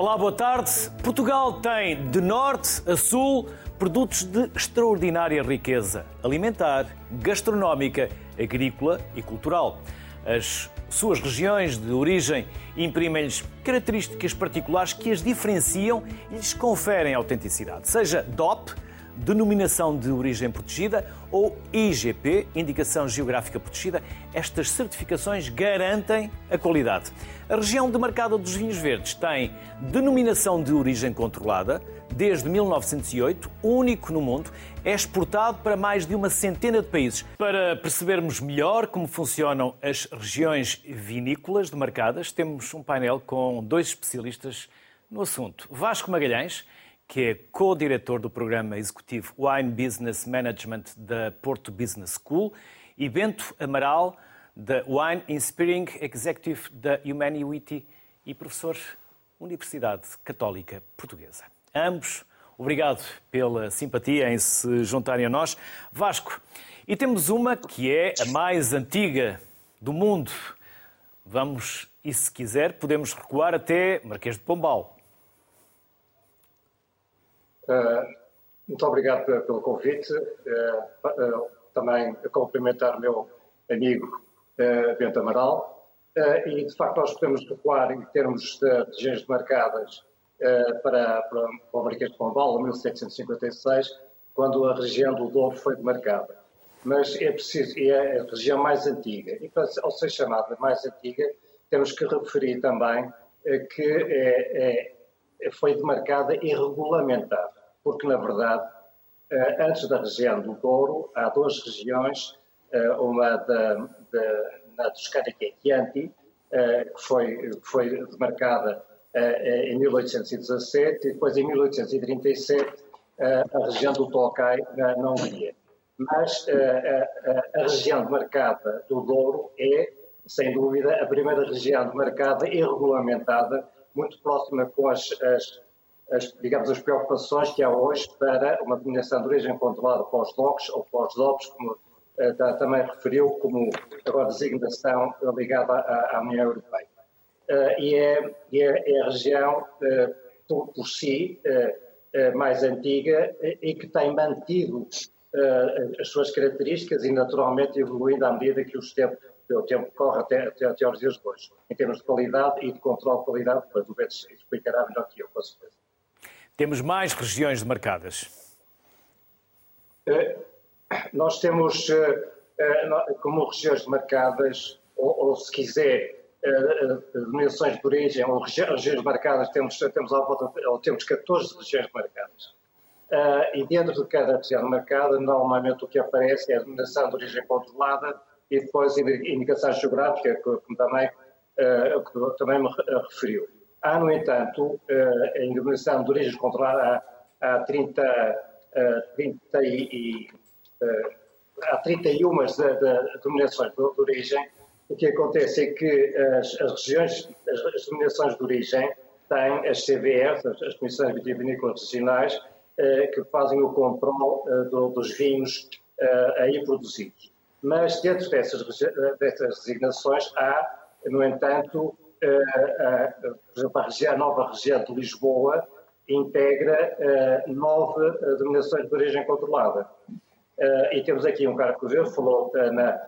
Olá, boa tarde. Portugal tem de norte a sul produtos de extraordinária riqueza alimentar, gastronómica, agrícola e cultural. As suas regiões de origem imprimem-lhes características particulares que as diferenciam e lhes conferem autenticidade, seja DOP, Denominação de Origem Protegida, ou IGP, Indicação Geográfica Protegida, estas certificações garantem a qualidade. A região demarcada dos vinhos verdes tem Denominação de Origem Controlada, desde 1908, único no mundo, é exportado para mais de uma centena de países. Para percebermos melhor como funcionam as regiões vinícolas demarcadas, temos um painel com dois especialistas no assunto. Vasco Magalhães, que é co-diretor do programa executivo Wine Business Management da Porto Business School, e Bento Amaral, da Wine Inspiring Executive da Humanity e professor Universidade Católica Portuguesa. Ambos, obrigado pela simpatia em se juntarem a nós. Vasco, e temos uma que é a mais antiga do mundo. Vamos, e se quiser, podemos recuar até Marquês de Pombal. Uh, muito obrigado pelo convite. Uh, uh, também cumprimentar o meu amigo Bento Amaral. e, de facto, nós podemos recuar em termos de regiões demarcadas para, para, para o Marquês de Pombal, em 1756, quando a região do Douro foi demarcada. Mas é preciso, é a região mais antiga. E, para, ao ser chamada mais antiga, temos que referir também que é, é, foi demarcada e regulamentada porque, na verdade, eh, antes da região do Douro, há duas regiões, eh, uma da, da, na Toscana, que é Chianti, eh, que foi, foi demarcada em 1817, e depois em 1837 a região do Tolcai, na Hungria. Mas a, a, a região demarcada do Douro é, sem dúvida, a primeira região demarcada e regulamentada, muito próxima com as, as as, digamos, as preocupações que há hoje para uma denominação de origem controlada os docs ou os dops como uh, também referiu, como agora designação ligada à, à União Europeia. Uh, e, é, é, é, a região, uh, por, por, si, mais antiga e que tem mantido as suas características e, naturalmente, evoluindo à medida que os tempo, o tempo corre até, até, até aos dias de hoje, em termos de qualidade e de controle de qualidade, depois o Beto explicará melhor que eu, com certeza. Temos mais regiões demarcadas? Eh, nós temos eh, eh, como regiões demarcadas, ou, ou se quiser, denominações de origem ou regiões demarcadas, temos, temos, temos 14 regiões demarcadas. e dentro de cada região demarcada, normalmente o que aparece é a denominação de origem controlada e depois a indicação geográfica, que, também, que também me referiu. Há, no entanto, eh, a indemnização de origens controlada há, 30, 30 e, eh, há 31 de, de denominações de, origem. O que acontece é que as, as regiões, as, as, denominações de origem têm as CVRs, as, as Comissões Vitivinícolas Regionais, eh, que fazem o controle do, dos vinhos aí produzidos. Mas dentro dessas, dessas designações há, no entanto, por exemplo, a, região, a nova região de Lisboa integra nove denominações de origem controlada. e temos aqui um cara que falou na,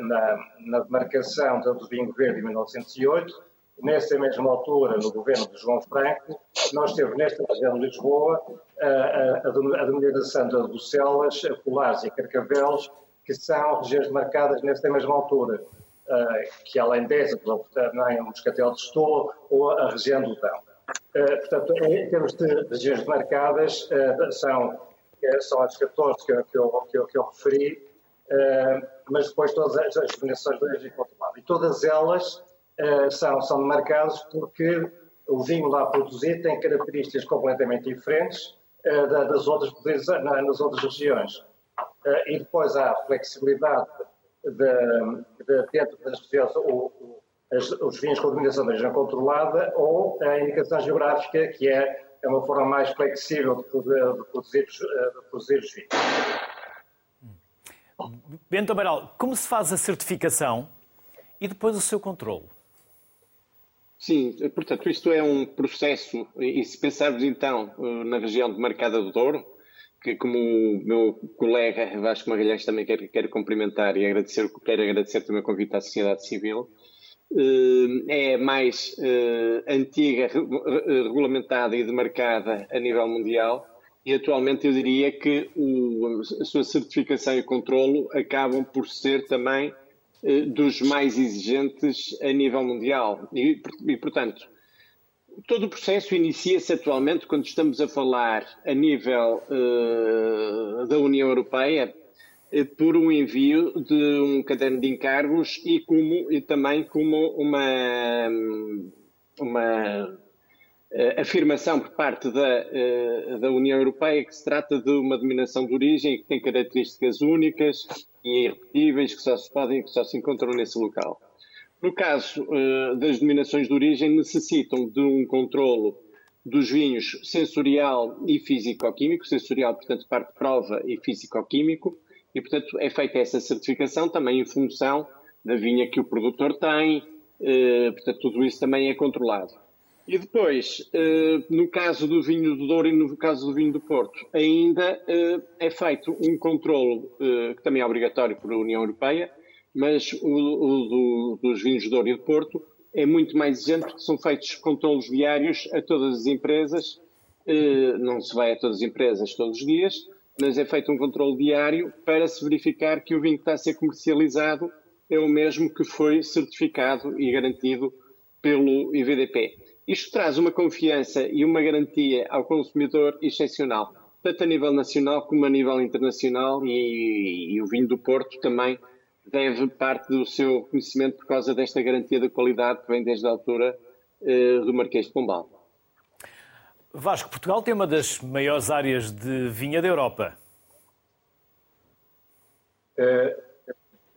na, na demarcação do vinho verde em 1908, nessa mesma altura, no governo de João Franco, nós temos nesta região de Lisboa a, a, a denominação de Bucelas, Colares e Carcavelos, que são regiões marcadas nesta mesma altura. Eh, que além dessa, também o Moscatel de Estou ou a região do Tão. Eh, portanto, em termos de regiões demarcadas, eh, são, são as 14 que, que, eu, que, eu, que eu referi, mas depois todas as, as de origem controlada. E todas elas são, são demarcadas porque o vinho lá produzido tem características completamente diferentes das outras, nas outras regiões. E depois há flexibilidade de, de, dentro das regiões, os vinhos com dominação da região controlada ou a indicação geográfica, que é, é uma forma mais flexível de, poder, de, produzir, de produzir os vinhos. Bento Amaral, como se faz a certificação e depois o seu controle? Sim, portanto, isto é um processo, e se pensarmos então na região de Marcada do Douro, que como o meu colega Vasco Magalhães também quero, quero cumprimentar e agradecer, quero agradecer também o convite à sociedade civil, eh, é mais eh, antiga, regulamentada e demarcada a nível mundial e atualmente eu diria que o, a sua certificação e controlo acabam por ser também eh, dos mais exigentes a nível mundial e, e portanto todo o processo inicia-se atualmente quando estamos a falar a nível uh, da União Europeia uh, por um envio de um caderno de encargos e, como, e também como uma, uma uh, afirmação por parte da, da União Europeia que se trata de uma denominação de origem que tem características únicas e irrepetíveis que só se podem que só se encontram nesse local. No caso uh, das denominações de origem, necessitam de um controlo dos vinhos sensorial e físico-químico, sensorial, portanto, parte prova e físico-químico, e, portanto, é feita essa certificação também em função da vinha que o produtor tem, uh, portanto, tudo isso também é controlado. E depois, uh, no caso do vinho do Douro e no caso do vinho do Porto, ainda é feito um controlo que também é obrigatório pela União Europeia, mas o, o do, dos vinhos de Douro e de Porto é muito mais exigente porque são feitos controlos diários a todas as empresas, eh, não se vai a todas as empresas todos os dias, mas é feito um controle diário para se verificar que o vinho que está a ser comercializado é o mesmo que foi certificado e garantido pelo IVDP. Isto traz uma confiança e uma garantia ao consumidor excepcional, tanto a nível nacional como a nível internacional, e, e o vinho do Porto também deve parte do seu conhecimento por causa desta garantia de qualidade que vem desde a altura eh, do Marquês de Pombal. Vasco, Portugal tem uma das maiores áreas de vinha da Europa. Uh,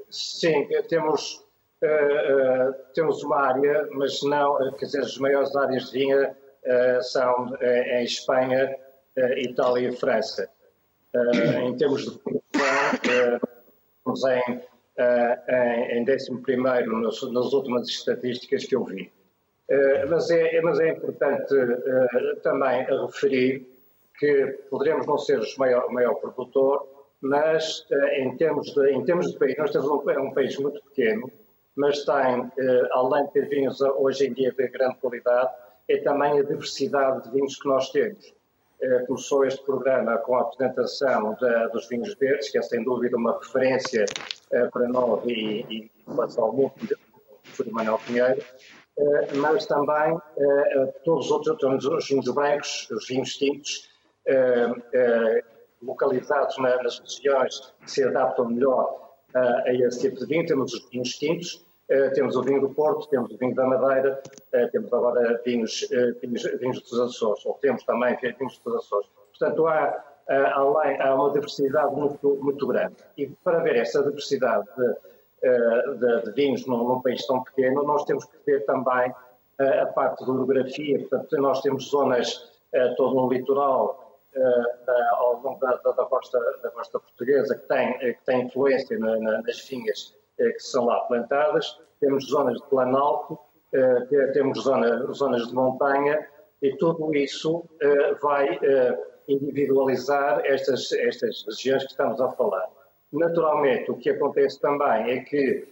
sim, temos, uh, uh, temos uma área, mas não, quer dizer, as maiores áreas de vinha são em Espanha, Itália e França. em termos de produção, estamos em em 11 nas, últimas estatísticas que eu vi. Uh, mas, é, mas é importante também referir que poderemos não ser o maior, maior produtor, mas em, termos de, em termos de país, nós temos um, é um país muito pequeno, mas tem, além de ter vinhos hoje em dia de grande qualidade, é também a diversidade de vinhos que nós temos. Começou este programa com a apresentação dos vinhos verdes, que é sem dúvida uma referência eh, para nós e, e relação ao mundo, por Manuel Pinheiro, eh, mas também eh, todos os outros, os vinhos brancos, os vinhos tintos, localizados nas regiões que se adaptam melhor a esse tipo de vinho. Temos os vinhos tintos, temos o vinho do Porto, temos o vinho da Madeira, temos agora vinhos, vinhos, vinhos dos Açores, ou temos também vinhos dos Açores. Portanto, há além, há uma diversidade muito, muito grande. E para ver essa diversidade de, eh, de, de vinhos num, num, país tão pequeno, nós temos que ver também eh, a parte da orografia. Portanto, nós temos zonas, eh, todo no litoral, ao longo da, da, da, costa, da costa portuguesa, que tem, que tem influência na, na, nas vinhas que são lá plantadas. Temos zonas de planalto, temos zona, zonas de montanha, e tudo isso vai individualizar estas, estas regiões que estamos a falar. Naturalmente, o que acontece também é que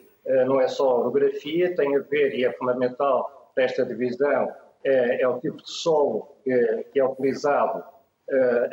não é só a orografia, tem a ver, e é fundamental desta divisão, é, é o tipo de solo que, que é utilizado,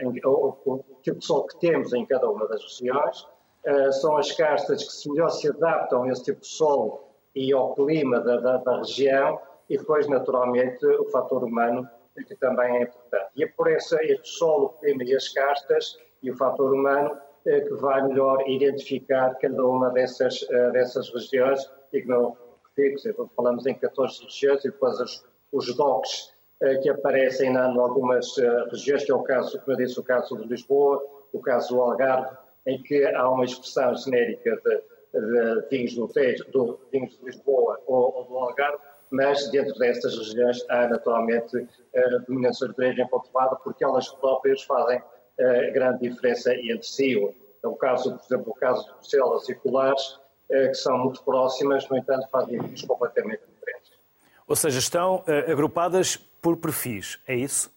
em, o, o, tipo de solo que temos em cada uma das regiões, uh, são as castas que melhor se adaptam a esse tipo de solo e ao clima da, da, da região, e depois, naturalmente, o fator humano que também é importante. E é por essa, este solo, o clima e as castas e o fator humano é que vai melhor identificar cada uma dessas, eh, dessas regiões e que não repito, falamos em 14 regiões e depois os, os DOCs eh, que aparecem em algumas regiões, que é o caso, como eu disse, o caso de Lisboa, o caso do Algarve, em que há uma expressão genérica de, de vinhos do Tejo, do vinhos de Lisboa ou, ou do Algarve, mas dentro destas regiões há naturalmente uh, dominações de origem pontuada, porque elas próprias fazem uh, grande diferença entre si. É o caso, por exemplo, o caso de células circulares, uh, que são muito próximas, no entanto, fazem vinhos completamente diferentes. Ou seja, estão uh, agrupadas por perfis, é isso?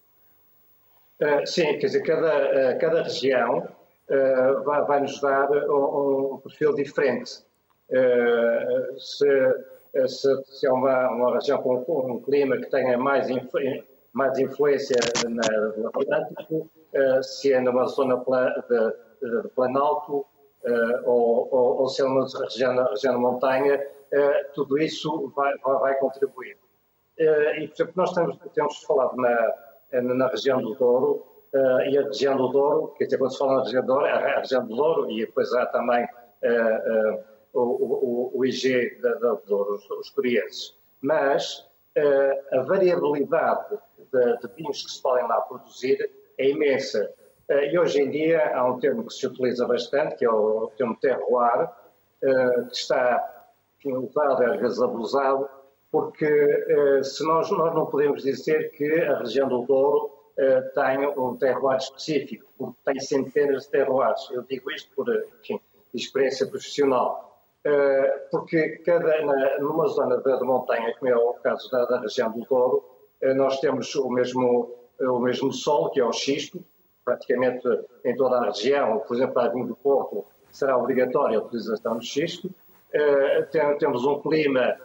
Sim, quer dizer, cada, cada região vai, vai, nos dar um, um perfil diferente. se, se, se é uma, uma região com um clima que tenha mais, influ, mais influência na, no Atlântico, se é numa zona de, de, de planalto, ou, ou, ou, se é uma região, região de montanha, tudo isso vai, vai, vai contribuir. e, por exemplo, nós temos, temos falado na, na região do Douro, uh, e a região do Douro, quer dizer, quando se fala na região do Douro, a região do Douro, e depois há também uh, o, o, o, IG da, da Douro, os, os. Mas a variabilidade de, de, vinhos que se podem lá produzir é imensa. e hoje em dia há um termo que se utiliza bastante, que é o termo terroir, que está usado, às vezes abusado, porque se nós, nós não podemos dizer que a região do Douro uh, tem um terroir específico, porque tem centenas de terroirs. Eu digo isto por enfim, experiência profissional. Uh, porque cada, na, numa zona de, montanha, como é o caso da, da região do Douro, uh, nós temos o mesmo, o mesmo solo, que é o xisto, praticamente em toda a região, por exemplo, a do Porto, será obrigatória a utilização de xisto. Tem, temos um clima,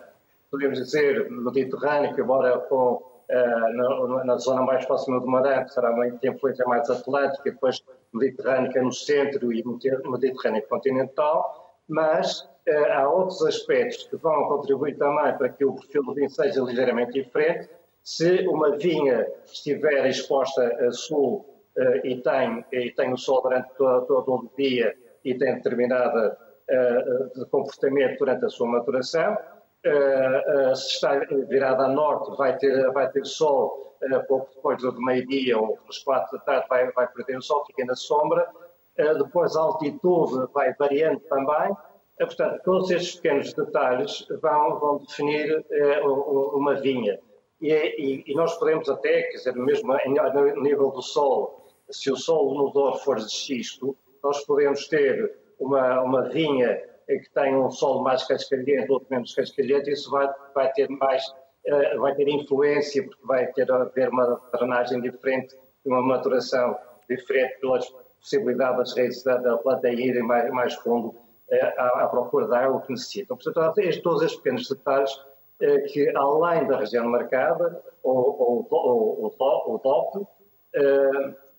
podemos dizer, mediterrâneo, embora com eh, na, na, zona mais próxima do Maré, será uma influência mais atlântica, depois mediterrânea no centro e mediterrânea continental, mas uh, há outros aspectos que vão contribuir também para que o perfil do vinho seja ligeiramente diferente. Se uma vinha estiver exposta a sul uh, e, tem, e tem o sol durante todo, todo o dia e tem determinada comportamento durante a sua maturação, se está virada a norte, vai ter, vai ter sol uh, pouco depois do meio-dia ou pelas quatro da tarde, vai, vai perder o sol, fica na sombra. depois a altitude vai variando também. portanto, todos estes pequenos detalhes vão, vão definir uma vinha. E, e, nós podemos até, quer dizer, mesmo no nível do sol, se o sol no Douro for de xisto, nós podemos ter uma, uma vinha que tem um solo mais cascalhento, outro menos cascalhento, isso vai, vai ter mais, uh, vai ter influência, porque vai ter a ver uma drenagem diferente, uma maturação diferente pelas possibilidades das raízes da, da planta irem mais, mais fundo uh, à, à, procura da água que necessitam. Portanto, estes, todos estes pequenos detalhes uh, que, além da região marcada, ou, o DOP,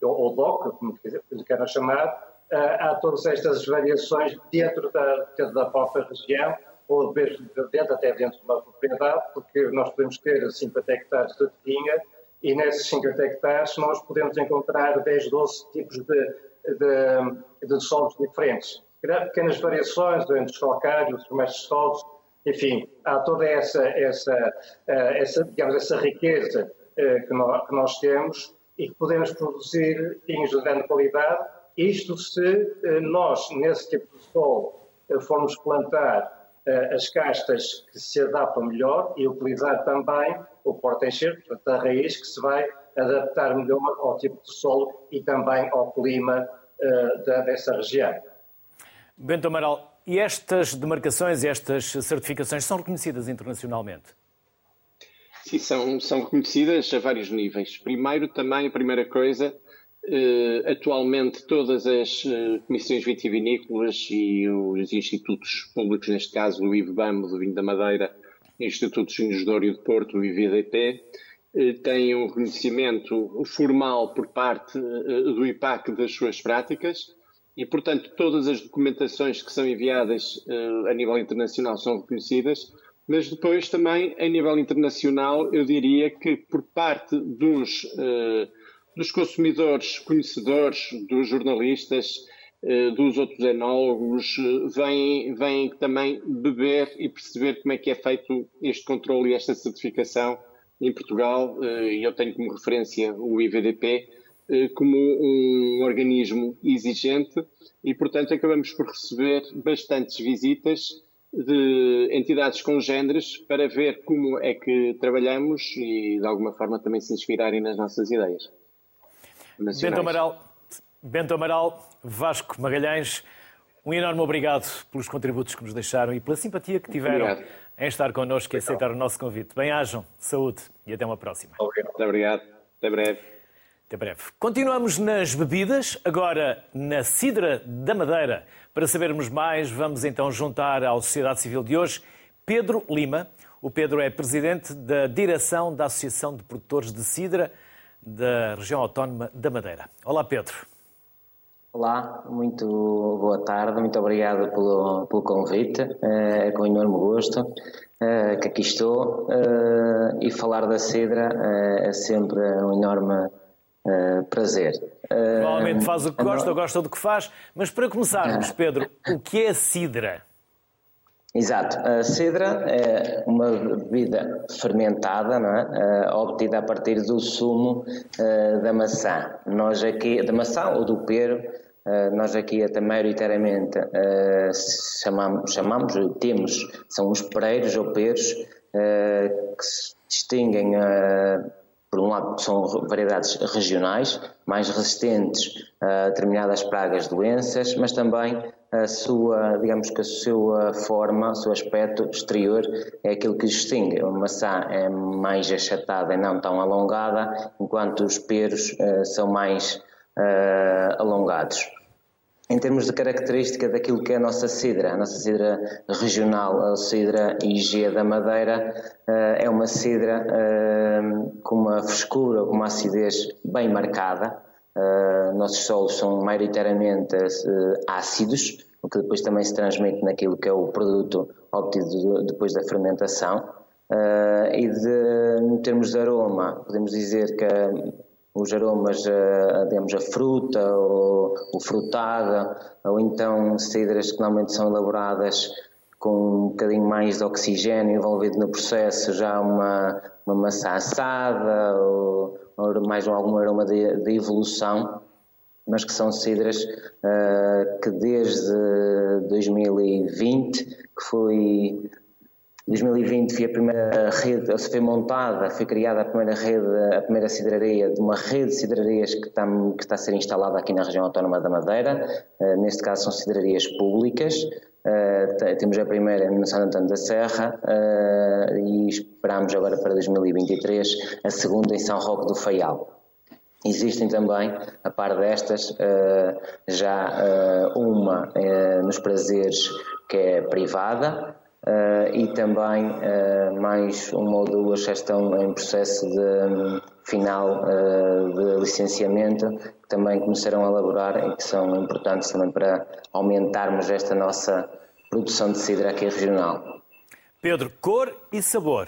ou DOC, como queiram chamar, há todas estas variações dentro da, dentro da própria região, ou dentro, até dentro de uma propriedade, porque nós podemos ter 50 hectares de vinha e nesses 50 hectares nós podemos encontrar 10, 12 tipos de, de, de solos diferentes. Pequenas variações entre os calcários, os mais solos, enfim, há toda essa, essa, eh, essa, digamos, essa riqueza eh, que nós, que nós temos e que podemos produzir vinhos de grande qualidade isto se eh, nós, nesse tipo de solo, eh, formos plantar eh, as castas que se adaptam melhor e utilizar também o porta-enxerto, portanto, a raiz que se vai adaptar melhor ao tipo de solo e também ao clima dessa região. Bento Amaral, e estas demarcações, estas certificações são reconhecidas internacionalmente? Sim, são, são reconhecidas a vários níveis. Primeiro, também, a primeira coisa, Uh, atualmente, todas as uh, comissões vitivinícolas e os institutos públicos, neste caso o IVBAM do Vinho da Madeira, Instituto de Vinhos de Douro e de Porto, o IVDP, uh, têm um reconhecimento formal por parte do IPAC das suas práticas e, portanto, todas as documentações que são enviadas a nível internacional são reconhecidas, mas depois também, a nível internacional, eu diria que por parte dos dos consumidores, conhecedores, dos jornalistas, eh, dos outros enólogos, eh, vêm, vêm também beber e perceber como é que é feito este controle e esta certificação em Portugal, eh, e eu tenho como referência o IVDP, como um organismo exigente e, portanto, acabamos por receber bastantes visitas de entidades congêneres para ver como é que trabalhamos e, de alguma forma, também se inspirarem nas nossas ideias nacionais. Bento Amaral, Bento Amaral, Vasco Magalhães, um enorme obrigado pelos contributos que nos deixaram e pela simpatia que tiveram obrigado. em estar connosco e aceitar o nosso convite. Bem-ajam, saúde e até uma próxima. Obrigado. obrigado. Até breve. Até breve. Continuamos nas bebidas, agora na Cidra da Madeira. Para sabermos mais, vamos então juntar à Sociedade Civil de hoje Pedro Lima. O Pedro é presidente da direção da Associação de Produtores de Cidra da região autónoma da Madeira. Olá, Pedro. Olá, muito boa tarde, muito obrigado pelo, pelo convite, é com enorme gosto é, que aqui estou é, e falar da Cidra é, é sempre um enorme prazer. Provavelmente faz o que gosta, gosta do que faz, mas para começarmos, Pedro, o que é Cidra? Exato. A cidra é uma bebida fermentada, não é? Uh, obtida a partir do sumo uh, da maçã. Nós aqui, da maçã ou do pero, uh, nós aqui até maioritariamente chamamos, chamamos, temos, são os pereiros ou peros que se distinguem por um lado, são variedades regionais, mais resistentes a determinadas pragas, doenças, mas também a sua, digamos que a sua forma, o seu aspecto exterior é aquilo que distingue. A maçã é mais achatada e não tão alongada, enquanto os peros uh, são mais uh, alongados. Em termos de característica daquilo que é a nossa cidra, a nossa cidra regional, a cidra IG da Madeira, uh, é uma cidra com uma frescura, com uma acidez bem marcada, Uh, nossos solos são maioritariamente uh, ácidos, o que depois também se transmite naquilo que é o produto obtido depois da fermentação. Uh, e de, em termos de aroma, podemos dizer que os aromas, digamos, a fruta, ou, o frutado, ou então cidras que normalmente são elaboradas com um bocadinho mais de oxigênio envolvido no processo, já uma, uma maçã assada, ou mais algum aroma de, de evolução, mas que são cidras uh, que desde 2020, que foi 2020 foi a primeira rede, se foi montada, foi criada a primeira rede, a primeira cidraria, de uma rede de cidrarias que está, que está a ser instalada aqui na região autónoma da Madeira. Uh, neste caso são cidrarias públicas, Uh, temos a primeira no São Antônio da Serra uh, e esperamos agora para 2023 a segunda em São Roque do Faial. Existem também, a par destas, uh, já uma nos prazeres que é privada e também mais uma ou duas já estão em processo de um, final de licenciamento que também começaram a elaborar e que são importantes também para aumentarmos esta nossa produção de cidra aqui regional. Pedro, cor e sabor.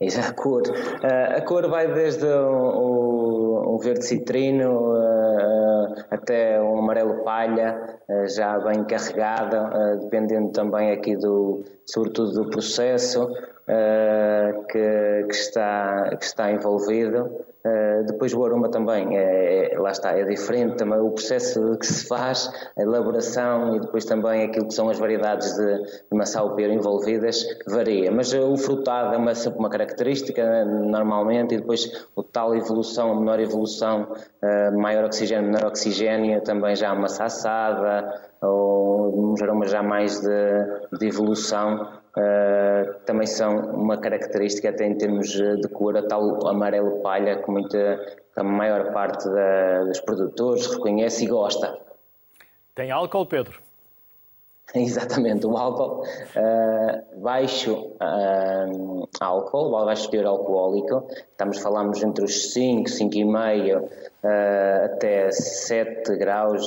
A cor. Uh, a cor vai desde o, o verde citrino uh, até o amarelo palha, uh, já bem carregada, dependendo também aqui do, sobretudo do processo que, que, está, que está envolvido. Uh, depois o aroma também, é, é, lá está, é diferente também o processo que se faz, a elaboração e depois também aquilo que são as variedades de, de maçã ou envolvidas varia, mas o frutado é uma, uma característica normalmente e depois o tal evolução, menor evolução, uh, maior oxigênio, menor oxigênio, também já a maçã assada ou aromas já mais de, de evolução Uh, também são uma característica até em termos de cor, a tal amarelo palha que, muita, a maior parte da, dos produtores reconhece e gosta. Tem álcool, Pedro? Exatamente, o álcool, uh, baixo uh, álcool, baixo teor alcoólico, estamos falamos entre os 5, 5,5 uh, até 7 graus,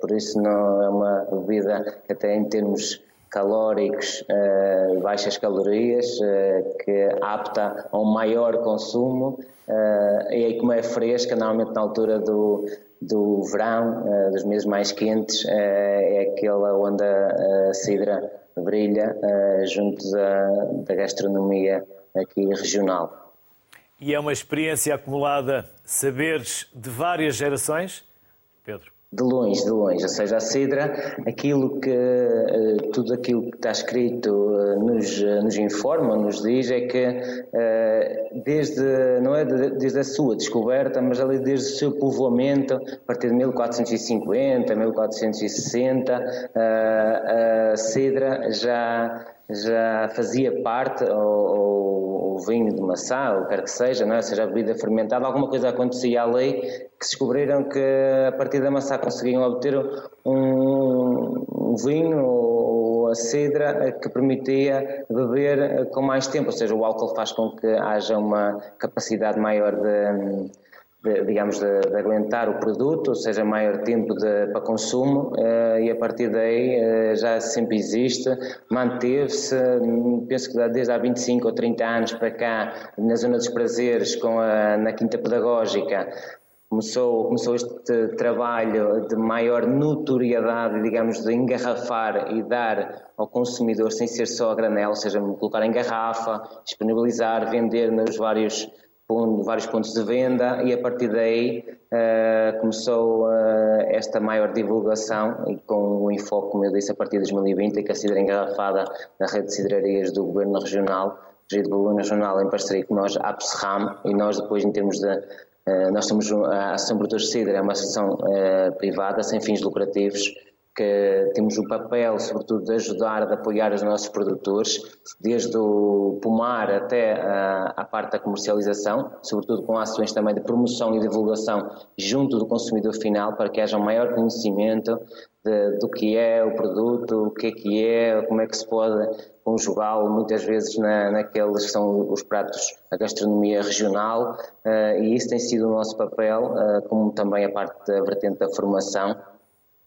por isso não é uma bebida que até em termos calóricos, uh, baixas calorias, uh, que apta a um maior consumo, uh, e aí como é fresca, normalmente na altura do, do verão, dos meses mais quentes, é aquela onde a cidra brilha junto da, da gastronomia aqui regional. E é uma experiência acumulada, saberes de várias gerações, Pedro? De longe, de longe. Ou seja, a Cidra, aquilo que, eh, tudo aquilo que está escrito eh, nos, eh, nos informa, nos diz, é que desde, não é desde a sua descoberta, mas ali desde o seu povoamento, a partir de 1450, 1460, a Cidra já já fazia parte, ou, o vinho de maçã, ou quer que seja, não é? seja a bebida fermentada, alguma coisa acontecia ali que descobriram que a partir da maçã conseguiam obter um, um vinho ou a cidra que permitia beber com mais tempo, ou seja, o álcool faz com que haja uma capacidade maior de de, digamos, de, de, aguentar o produto, ou seja, maior tempo de, para consumo, uh, e a partir daí uh, já sempre existe, manteve-se, penso que desde há 25 ou 30 anos para cá, na Zona dos Prazeres, com a, na Quinta Pedagógica, começou, começou este trabalho de maior notoriedade, digamos, de engarrafar e dar ao consumidor sem ser só a granel, ou seja, colocar em garrafa, disponibilizar, vender nos vários vários pontos de venda e a partir daí uh, começou uh, esta maior divulgação e com o enfoque, como eu disse, a partir de 2020, que a cidra engarrafada na rede de cidrarias do Governo Regional, gerido pelo Governo Regional em parceria com nós, a APSRAM, e nós depois em termos de nós somos a Associação Produtores de Cidra, é uma associação privada sem fins lucrativos que temos o papel, sobretudo, de ajudar, de apoiar os nossos produtores, desde o pomar até a, a parte da comercialização, sobretudo com ações também de promoção e divulgação junto do consumidor final, para que haja um maior conhecimento de, do que é o produto, o que é que é, como é que se pode conjugá-lo. Muitas vezes na, naqueles que são os pratos da gastronomia regional, uh, e isso tem sido o nosso papel, uh, como também a parte da vertente da formação,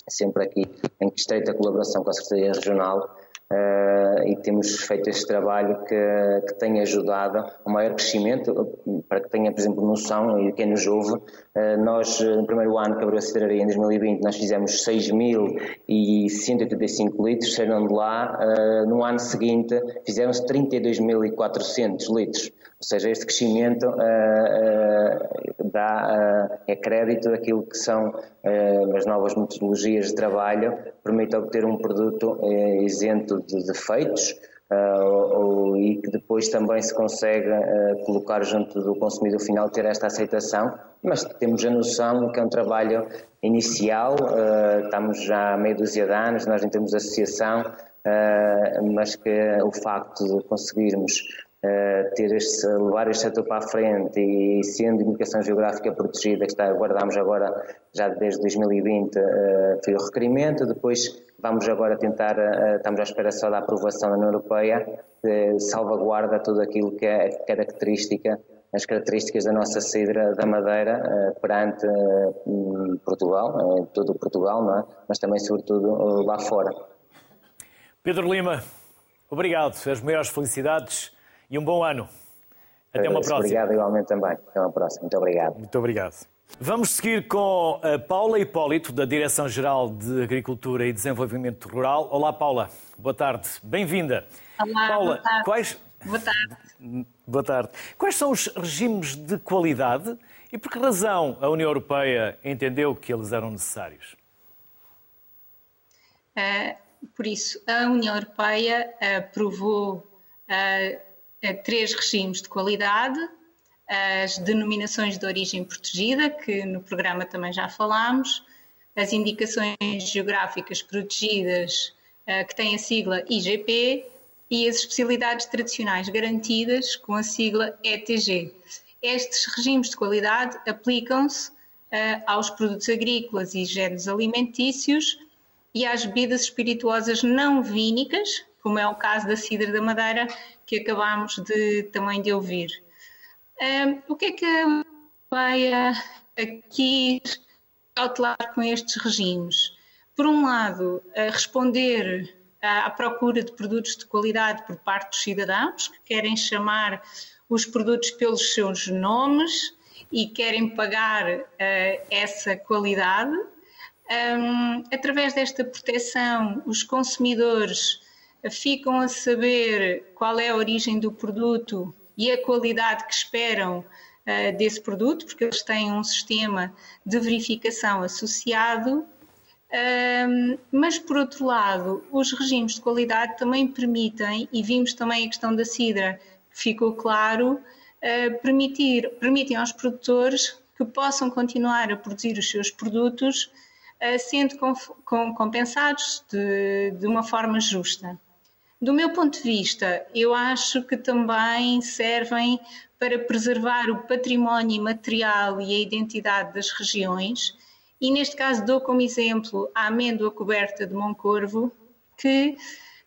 sempre aqui em estreita colaboração com a Secretaria Regional Uh, e temos feito este trabalho que, que tem ajudado ao maior crescimento, para que tenha, por exemplo, noção, e quem nos ouve, uh, nós, no primeiro ano que abriu a cidadania, em 2020, nós fizemos 6.185 litros, saíram de lá, uh, no ano seguinte fizemos 32.400 litros, ou seja, este crescimento dá, é crédito daquilo que são as novas metodologias de trabalho, permite obter um produto isento de defeitos uh, e que depois também se consegue uh, colocar junto do consumidor final, ter esta aceitação, mas temos a noção que é um trabalho inicial, uh, estamos já há meia dúzia de anos, nós não temos associação, mas que o facto de conseguirmos Uh, ter este, levar este setor para a frente e sendo indicação geográfica protegida, que está, guardamos agora já desde 2020, uh, foi o requerimento, depois Vamos agora tentar, uh, estamos à espera só da aprovação da União Europeia, salvaguarda tudo aquilo que é característica, as características da nossa cidra da Madeira uh, perante uh, Portugal, todo Portugal, não é? mas também, sobretudo, lá fora. Pedro Lima, obrigado, as maiores felicidades e um bom ano. Até uma próxima. Obrigado igualmente também. Até uma próxima. Muito obrigado. Muito obrigado. Vamos seguir com a Paula Hipólito, da Direção-Geral de Agricultura e Desenvolvimento Rural. Olá, Paula. Boa tarde. Bem-vinda. Olá, Paula, boa tarde. Quais... Boa tarde. Boa tarde. Quais são os regimes de qualidade e por que razão a União Europeia entendeu que eles eram necessários? Uh, por isso, a União Europeia aprovou uh, três regimes de qualidade as denominações de origem protegida, que no programa também já falámos, as indicações geográficas protegidas, eh, que têm a sigla IGP, e as especialidades tradicionais garantidas com a sigla ETG. Estes regimes de qualidade aplicam-se uh, aos produtos agrícolas e géneros alimentícios e às bebidas espirituosas não vínicas, como é o caso da cidra da Madeira, que acabámos de, também de ouvir. Um, o que é que vai aqui cautelar com estes regimes? Por um lado, responder à procura de produtos de qualidade por parte dos cidadãos, que querem chamar os produtos pelos seus nomes e querem pagar uh, essa qualidade. Um, através desta proteção, os consumidores ficam a saber qual é a origem do produto e a qualidade que esperam uh, desse produto, porque eles têm um sistema de verificação associado Um, mas, por outro lado, os regimes de qualidade também permitem, e vimos também a questão da cidra, que ficou claro, uh, permitir, permitem aos produtores que possam continuar a produzir os seus produtos, uh, sendo com, com, compensados de, de uma forma justa. Do meu ponto de vista, eu acho que também servem para preservar o património material e a identidade das regiões. E neste caso dou como exemplo a amêndoa coberta de Moncorvo, que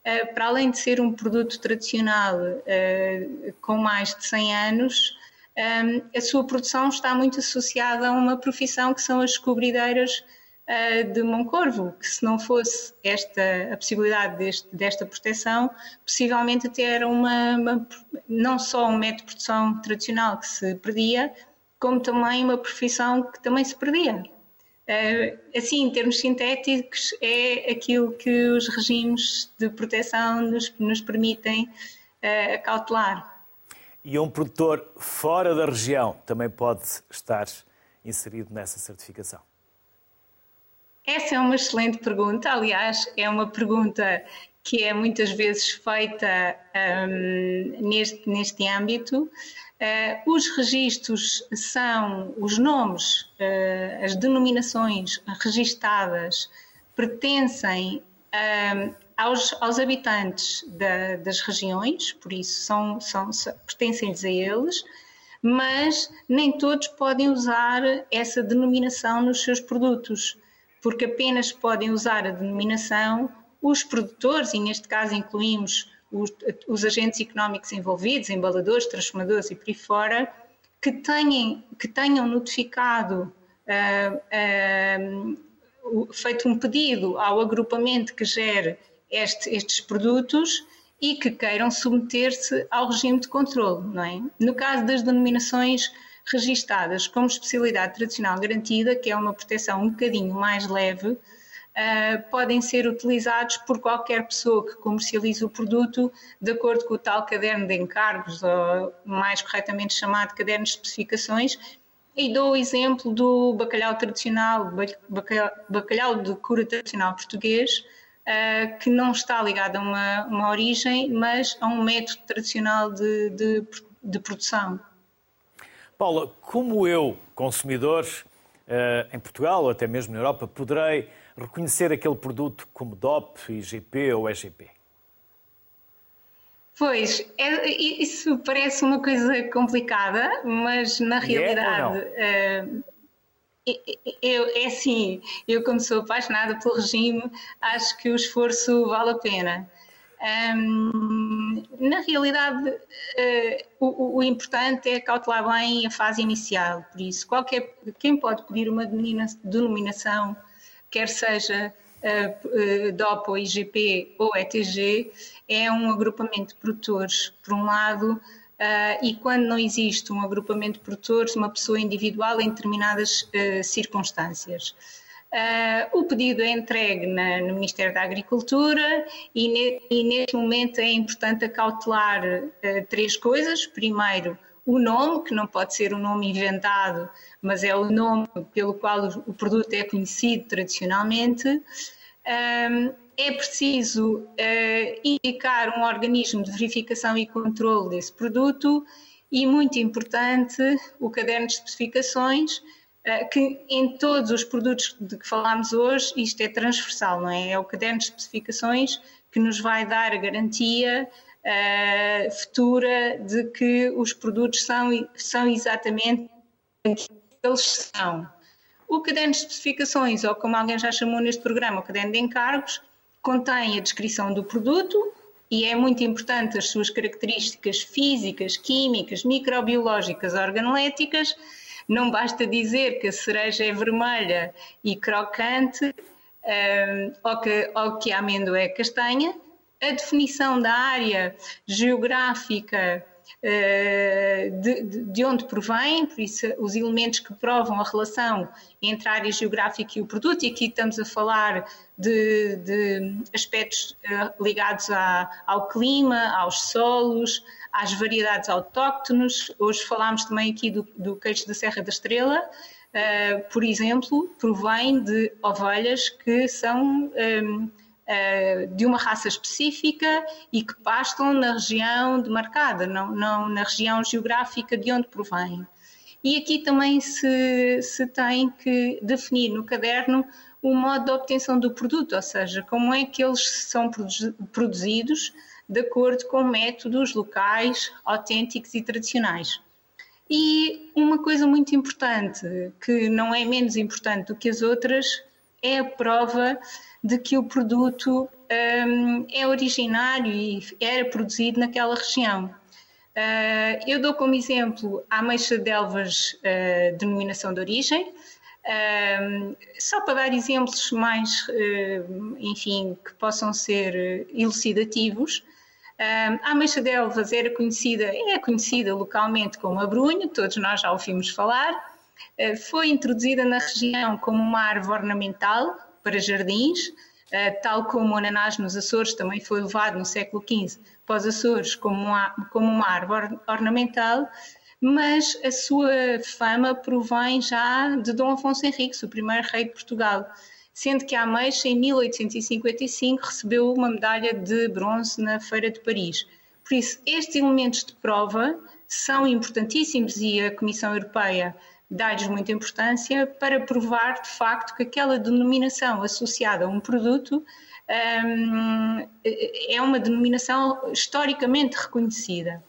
eh, para além de ser um produto tradicional eh, com mais de 100 anos, eh, a sua produção está muito associada a uma profissão que são as descobrideiras de Moncorvo, que se não fosse esta a possibilidade deste, desta proteção, possivelmente até era uma, uma, não só um método de produção tradicional que se perdia, como também uma profissão que também se perdia. Uh, assim, em termos sintéticos, é aquilo que os regimes de proteção nos, nos permitem uh. E um produtor fora da região também pode estar inserido nessa certificação? Essa é uma excelente pergunta. Aliás, é uma pergunta que é muitas vezes feita um, neste, neste âmbito. Uh, os registros são os nomes, uh, as denominações registadas pertencem uh, aos, aos, habitantes da, das regiões, por isso são, são, pertencem-lhes a eles, mas nem todos podem usar essa denominação nos seus produtos, porque apenas podem usar a denominação os produtores, e neste caso incluímos os, os agentes económicos envolvidos, embaladores, transformadores e por aí fora, que, tenham, que tenham notificado, uh, uh, feito um pedido ao agrupamento que gere este, estes produtos e que queiram submeter-se ao regime de controle, não é? No caso das denominações registadas como especialidade tradicional garantida, que é uma proteção um bocadinho mais leve, uh, podem ser utilizados por qualquer pessoa que comercialize o produto de acordo com o tal caderno de encargos, ou mais corretamente chamado caderno de especificações. E dou o exemplo do bacalhau tradicional, bacalhau, bacalhau de cura tradicional português, Uh, que não está ligado a uma, uma, origem, mas a um método tradicional de, de, de produção. Paula, como eu, consumidor, uh, em Portugal ou até mesmo na Europa, poderei reconhecer aquele produto como DOP, IGP ou EGP? Pois, é, isso parece uma coisa complicada, mas na é realidade. É, eu, é assim, eu como sou apaixonada pelo regime, acho que o esforço vale a pena. Um, na realidade, uh, o, o, importante é cautelar bem a fase inicial, por isso, qualquer, quem pode pedir uma denominação quer seja uh, DOP ou IGP ou ETG, é um agrupamento de produtores, por um lado, uh, e quando não existe um agrupamento de produtores, uma pessoa individual em determinadas uh, circunstâncias. Uh, o pedido é entregue na, no Ministério da Agricultura e, ne, e, neste momento é importante acautelar uh, três coisas. Primeiro, o nome, que não pode ser um nome inventado, mas é o nome pelo qual o produto é conhecido tradicionalmente. É preciso indicar um organismo de verificação e controle desse produto e, muito importante, o caderno de especificações, que em todos os produtos de que falámos hoje, isto é transversal, não é? É o caderno de especificações que nos vai dar a garantia uh, futura de que os produtos são, são exatamente eles são. O caderno de especificações, ou como alguém já chamou neste programa, o caderno de encargos, contém a descrição do produto e é muito importante as suas características físicas, químicas, microbiológicas, organoléticas. Não basta dizer que a cereja é vermelha e crocante um, eh, ou, que, ou que a amêndoa é castanha. A definição da área geográfica eh, de, de, onde provém, por isso os elementos que provam a relação entre a área geográfica e o produto, e aqui estamos a falar de, de aspectos eh, ligados ao clima, aos solos, às variedades autóctones. Hoje falámos também aqui do, do queijo da Serra da Estrela, uh, por exemplo, provém de ovelhas que são um, uh, de uma raça específica e que pastam na região demarcada, não, não na região geográfica de onde provém. E aqui também se, se tem que definir no caderno o modo de obtenção do produto, ou seja, como é que eles são produzidos de acordo com métodos locais, autênticos e tradicionais. E uma coisa muito importante, que não é menos importante do que as outras, é a prova de que o produto um, é originário e era produzido naquela região. Uh, eu dou como exemplo a ameixa de Elvas, uh, denominação de origem, uh, só para dar exemplos mais, enfim, que possam ser elucidativos. A ameixa de Elvas era conhecida, é conhecida localmente como a brunha, todos nós já ouvimos falar. Eh, foi introduzida na região como uma árvore ornamental para jardins, eh, tal como o ananás nos Açores também foi levado no século XV para os Açores como uma, como uma árvore ornamental, mas a sua fama provém já de Dom Afonso Henriques, o primeiro rei de Portugal sendo que a Ameixa, em 1855, recebeu uma medalha de bronze na Feira de Paris. Por isso, estes elementos de prova são importantíssimos e a Comissão Europeia dá-lhes muita importância para provar de facto que aquela denominação associada a um produto um, é uma denominação historicamente reconhecida.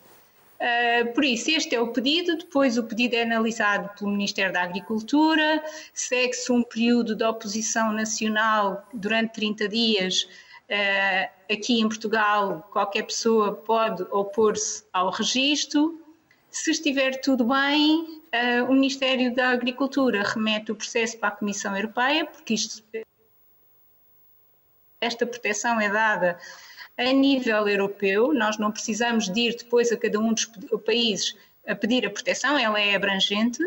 Uh, por isso, este é o pedido, depois o pedido é analisado pelo Ministério da Agricultura, segue-se um período de oposição nacional durante 30 dias. Uh, aqui em Portugal, qualquer pessoa pode opor-se ao registro. Se estiver tudo bem, uh, o Ministério da Agricultura remete o processo para a Comissão Europeia, porque isto, esta proteção é dada a nível europeu, nós não precisamos de ir depois a cada um dos países a pedir a proteção, ela é abrangente.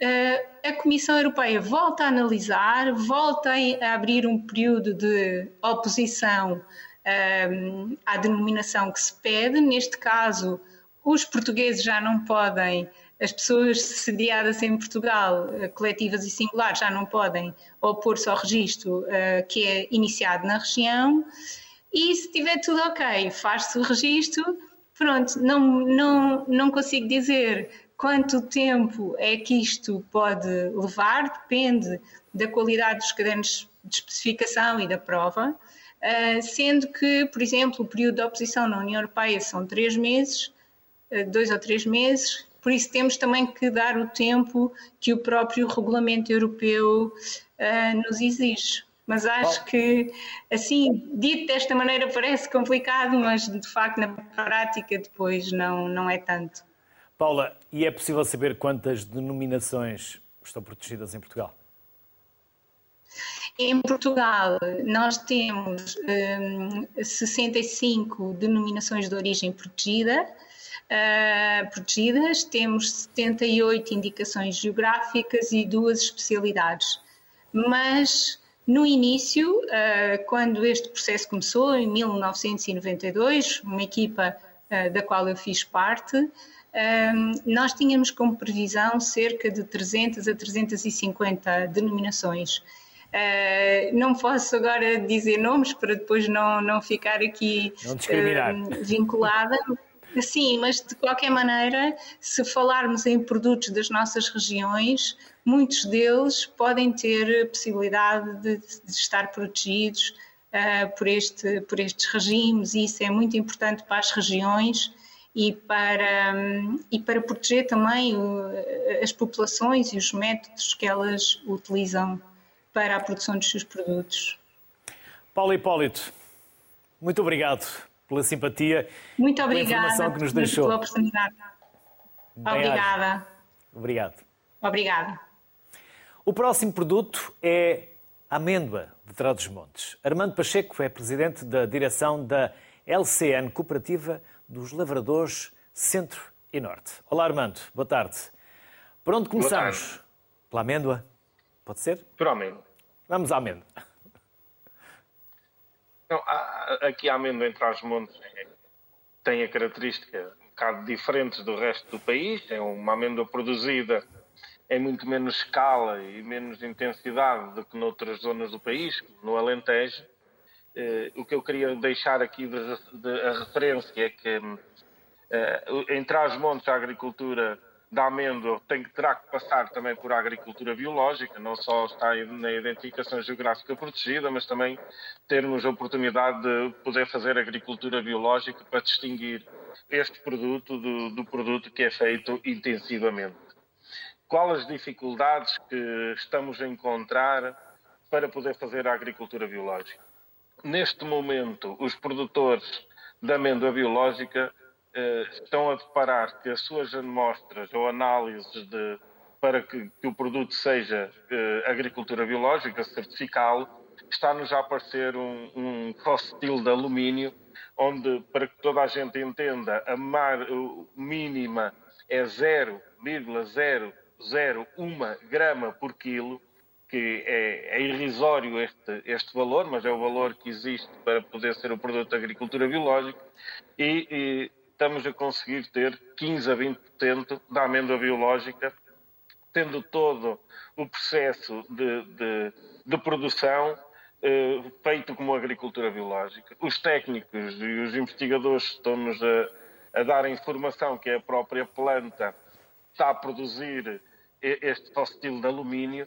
Eh, a Comissão Europeia volta a analisar, volta a abrir um período de oposição ehm, à denominação que se pede. Neste caso, os portugueses já não podem, as pessoas sediadas em Portugal, eh, coletivas e singulares, já não podem opor-se ao registro eh, que é iniciado na região. E se estiver tudo ok, faz-se o registro. Pronto, não, não, não consigo dizer quanto tempo é que isto pode levar, depende da qualidade dos cadernos de especificação e da prova, uh, sendo que, por exemplo, o período de oposição na União Europeia são três meses, uh, dois ou três meses, por isso temos também que dar o tempo que o próprio regulamento europeu uh, nos exige mas acho que, assim, dito desta maneira parece complicado, mas de facto na prática depois não, não é tanto. Paula, e é possível saber quantas denominações estão protegidas em Portugal? Em Portugal, nós temos um, 65 denominações de origem protegida, uh, protegidas, temos 78 indicações geográficas e duas especialidades. Mas no início, eh, quando este processo começou, em 1992, uma equipa eh, da qual eu fiz parte, eh, nós tínhamos como previsão cerca de 300 a 350 denominações. não posso agora dizer nomes para depois não, não ficar aqui não vinculada, Sim, mas de qualquer maneira, se falarmos em produtos das nossas regiões, muitos deles podem ter possibilidade de, de estar protegidos uh, por, este, por estes regimes, e isso é muito importante para as regiões e para, um, e para proteger também o, as populações e os métodos que elas utilizam para a produção dos seus produtos. Paulo Hipólito, muito obrigado pela simpatia. Muito obrigada pela informação que nos deixou. Pela oportunidade. Bem obrigada. Obrigado. Obrigada. O próximo produto é a amêndoa de Trás-os-Montes. Armando Pacheco é presidente da direção da LCN, Cooperativa dos Lavradores Centro e Norte. Olá, Armando. Boa tarde. Por onde começamos? Pela amêndoa? Pode ser? Por amêndoa. Vamos à amêndoa. Não, aqui a amêndoa em Trás-Montes é, tem a característica um bocado diferente do resto do país. É uma amêndoa produzida em muito menos escala e menos intensidade do que noutras zonas do país, no Alentejo. Eh, o que eu queria deixar aqui de, de a referência é que eh, em Trás-Montes a agricultura da amêndoa tem, terá que passar também por agricultura biológica, não só está na identificação geográfica protegida, mas também termos a oportunidade de poder fazer agricultura biológica para distinguir este produto do, do produto que é feito intensivamente. Quais as dificuldades que estamos a encontrar para poder fazer a agricultura biológica? Neste momento, os produtores da amêndoa biológica eh, estão a deparar que as suas amostras ou análises de, para que, que, o produto seja eh, agricultura biológica, certificá-lo, está-nos a aparecer um, um de alumínio, onde, para que toda a gente entenda, a mar, mínima é 0,001 grama por quilo, que é, é, irrisório este, este valor, mas é o valor que existe para poder ser o produto de agricultura biológica, e, e estamos a conseguir ter 15 a 20% da amêndoa biológica, tendo todo o processo de, de, de produção eh, feito como agricultura biológica. Os técnicos e os investigadores estão-nos a, a dar a informação que a própria planta está a produzir este fóssil de alumínio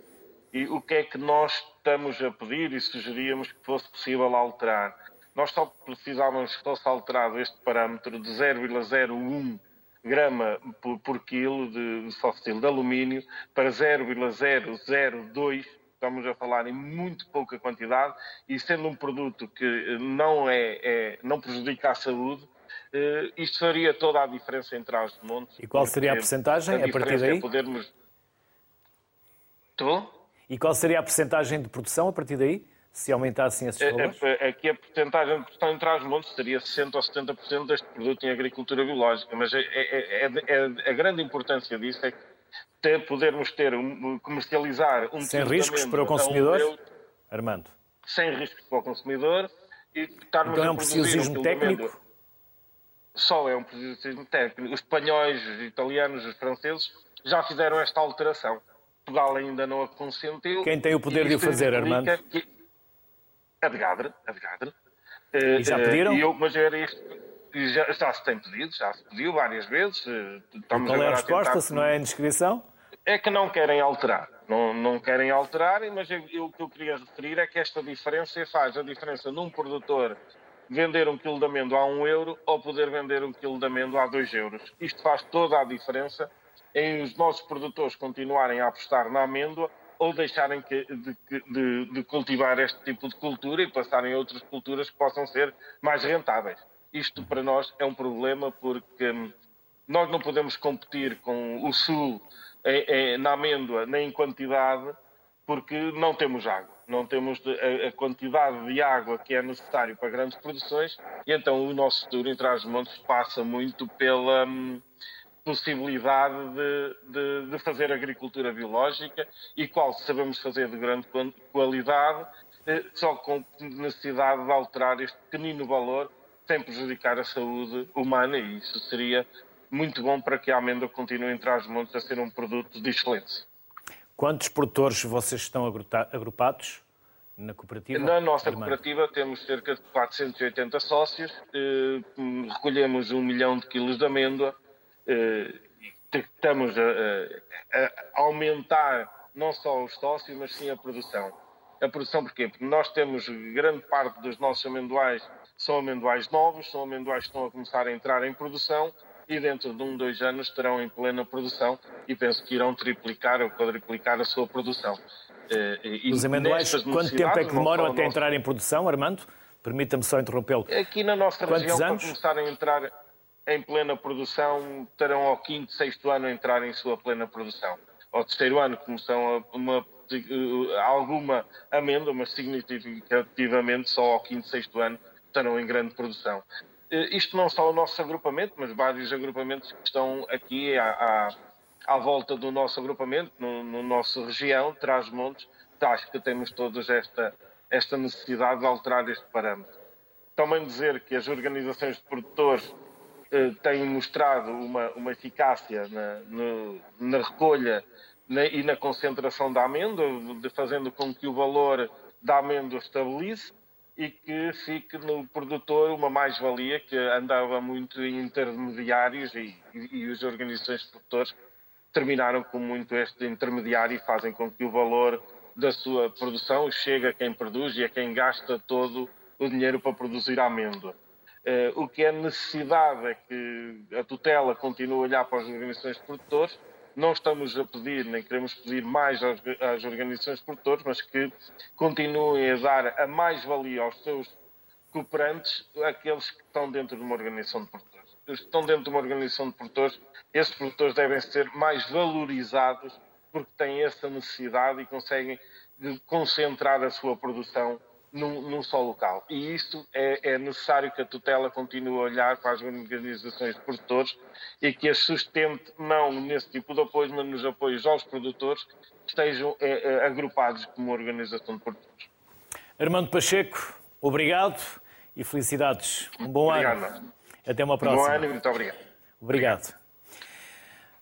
e o que é que nós estamos a pedir e sugeríamos que fosse possível alterar nós só precisávamos que fosse alterado este parâmetro de 0,01 grama por, por quilo de, fóssil de alumínio para 0,002 estamos a falar em muito pouca quantidade e sendo um produto que não é, é não prejudica a saúde, eh, isto faria toda a diferença entre as montes. E qual seria a percentagem a, a partir daí? É podermos... Estou? E qual seria a percentagem de produção a partir daí? se aumentassem esses é, é, valores? Aqui a porcentagem de produção em Trás-Montes seria 60% ou 70% deste produto em agricultura biológica, mas é, é, é, a grande importância disso é que ter, podermos ter, um, comercializar um Sem riscos para o consumidor, um Armando? Sem riscos para o consumidor e estarmos então é um preciosismo um técnico? Só é um preciosismo técnico. Os espanhóis, os italianos, os franceses já fizeram esta alteração. Portugal ainda não a consentiu. Quem tem o poder de o fazer, Armando? Que, Adgadre, Adgadre. E já pediram? E eu, mas era isto. Já, já, se tem pedido, já se pediu várias vezes. Eh, estamos qual é a resposta, a se não é a indiscrição? É que não querem alterar. Não, não querem alterar, mas eu, eu, o que eu queria referir é que esta diferença faz a diferença num produtor vender um quilo de amêndoa a um euro ou poder vender um quilo de amêndoa a dois euros. Isto faz toda a diferença em os nossos produtores continuarem a apostar na amêndoa ou deixarem que, de, de, de, cultivar este tipo de cultura e passarem a outras culturas que possam ser mais rentáveis. Isto para nós é um problema porque hum, nós não podemos competir com o Sul é, é, na amêndoa nem em quantidade porque não temos água. Não temos a, a quantidade de água que é necessário para grandes produções e então o nosso futuro em Trás-Montes passa muito pela hum, possibilidade de, de, de, fazer agricultura biológica e qual sabemos fazer de grande qualidade, eh, só com necessidade de alterar este pequenino valor sem prejudicar a saúde humana e isso seria muito bom para que a amêndoa continue em Trás-Montes a ser um produto de excelência. Quantos produtores vocês estão agrupados na cooperativa? Na nossa cooperativa temos cerca de 480 sócios, eh, recolhemos um milhão de quilos de amêndoa estamos a, a, aumentar não só os sócios, mas sim a produção. A produção porquê? Porque nós temos grande parte dos nossos amendoais são amendoais novos, são amendoais que estão a começar a entrar em produção e dentro de um, dois anos estarão em plena produção e penso que irão triplicar ou quadriplicar a sua produção. Eh, e Os amendoais, quanto tempo é que demoram até nosso... entrar em produção, Armando? Permita-me só interrompê-lo. Aqui na nossa Quantos região, anos? para começar a entrar em plena produção terão ao quinto, sexto ano a entrar em sua plena produção. Ao terceiro ano começam uma, alguma amêndoa, mas significativamente só ao quinto, sexto ano estarão em grande produção. Eh, isto não só o nosso agrupamento, mas vários agrupamentos que estão aqui à, à, à volta do nosso agrupamento, no, no nosso região, Trás-Montes, acho que temos todos esta, esta necessidade de alterar este parâmetro. Também dizer que as organizações de produtores eh, têm mostrado uma, uma eficácia na, no, na recolha na, e na concentração da amêndoa, de, fazendo com que o valor da amêndoa estabilize e que fique no produtor uma mais-valia que andava muito em intermediários e, e, e as organizações produtores terminaram com muito este intermediário e fazem com que o valor da sua produção chegue a quem produz e a quem gasta todo o dinheiro para produzir a amêndoa. Uh, o que é necessidade é que a tutela continue a olhar para as organizações de produtores. Não estamos a pedir, nem queremos pedir mais às, às organizações de produtores, mas que continuem a dar a mais-valia aos seus cooperantes, aqueles que estão dentro de uma organização de produtores. Os que estão dentro de uma organização de produtores, esses produtores devem ser mais valorizados porque têm essa necessidade e conseguem concentrar a sua produção num, num só local. E isto é, é, necessário que a tutela continue a olhar para as organizações de produtores e que as sustente não nesse tipo de apoio, mas nos apoios aos produtores que estejam é, agrupados como organização de produtores. Armando Pacheco, obrigado e felicidades. Um bom obrigado. ano. Até uma próxima. Um bom ano e muito obrigado. Obrigado.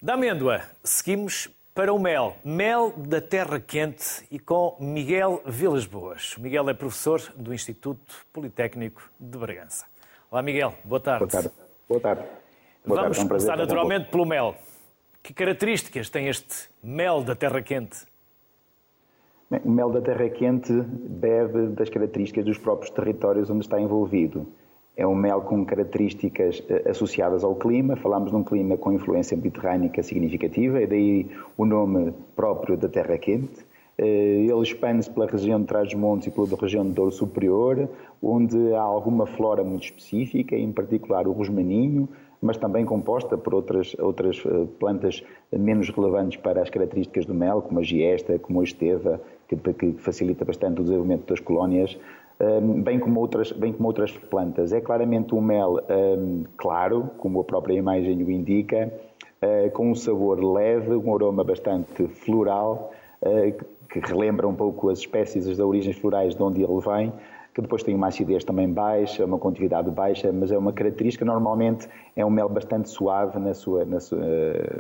Da amêndoa, seguimos para o mel. Mel da Terra Quente e com Miguel Vilas Boas. Miguel é professor do Instituto Politécnico de Bragança. Olá, Miguel. Boa tarde. Boa tarde. Boa tarde. Boa Vamos tarde. É um começar naturalmente pelo mel. Que características tem este mel da Terra Quente? o mel da Terra Quente bebe das características dos próprios territórios onde está envolvido. É um mel com características eh, associadas ao clima, falamos de um clima com influência mediterrânica significativa, e daí o nome próprio da terra quente. Eh, ele expande-se pela região de Trás-os-Montes e pela região de Douro Superior, onde há alguma flora muito específica, em particular o rosmaninho, mas também composta por outras, outras eh, plantas menos relevantes para as características do mel, como a giesta, como a esteva, que, que facilita bastante o desenvolvimento das colónias bem como outras, bem como outras plantas. É claramente um mel um, claro, como a própria imagem o indica, uh, com um sabor leve, um aroma bastante floral, uh, que relembra um pouco as espécies das origens florais de onde ele vem, que depois tem uma acidez também baixa, uma condutividade baixa, mas é uma característica, normalmente é um mel bastante suave na sua, na sua,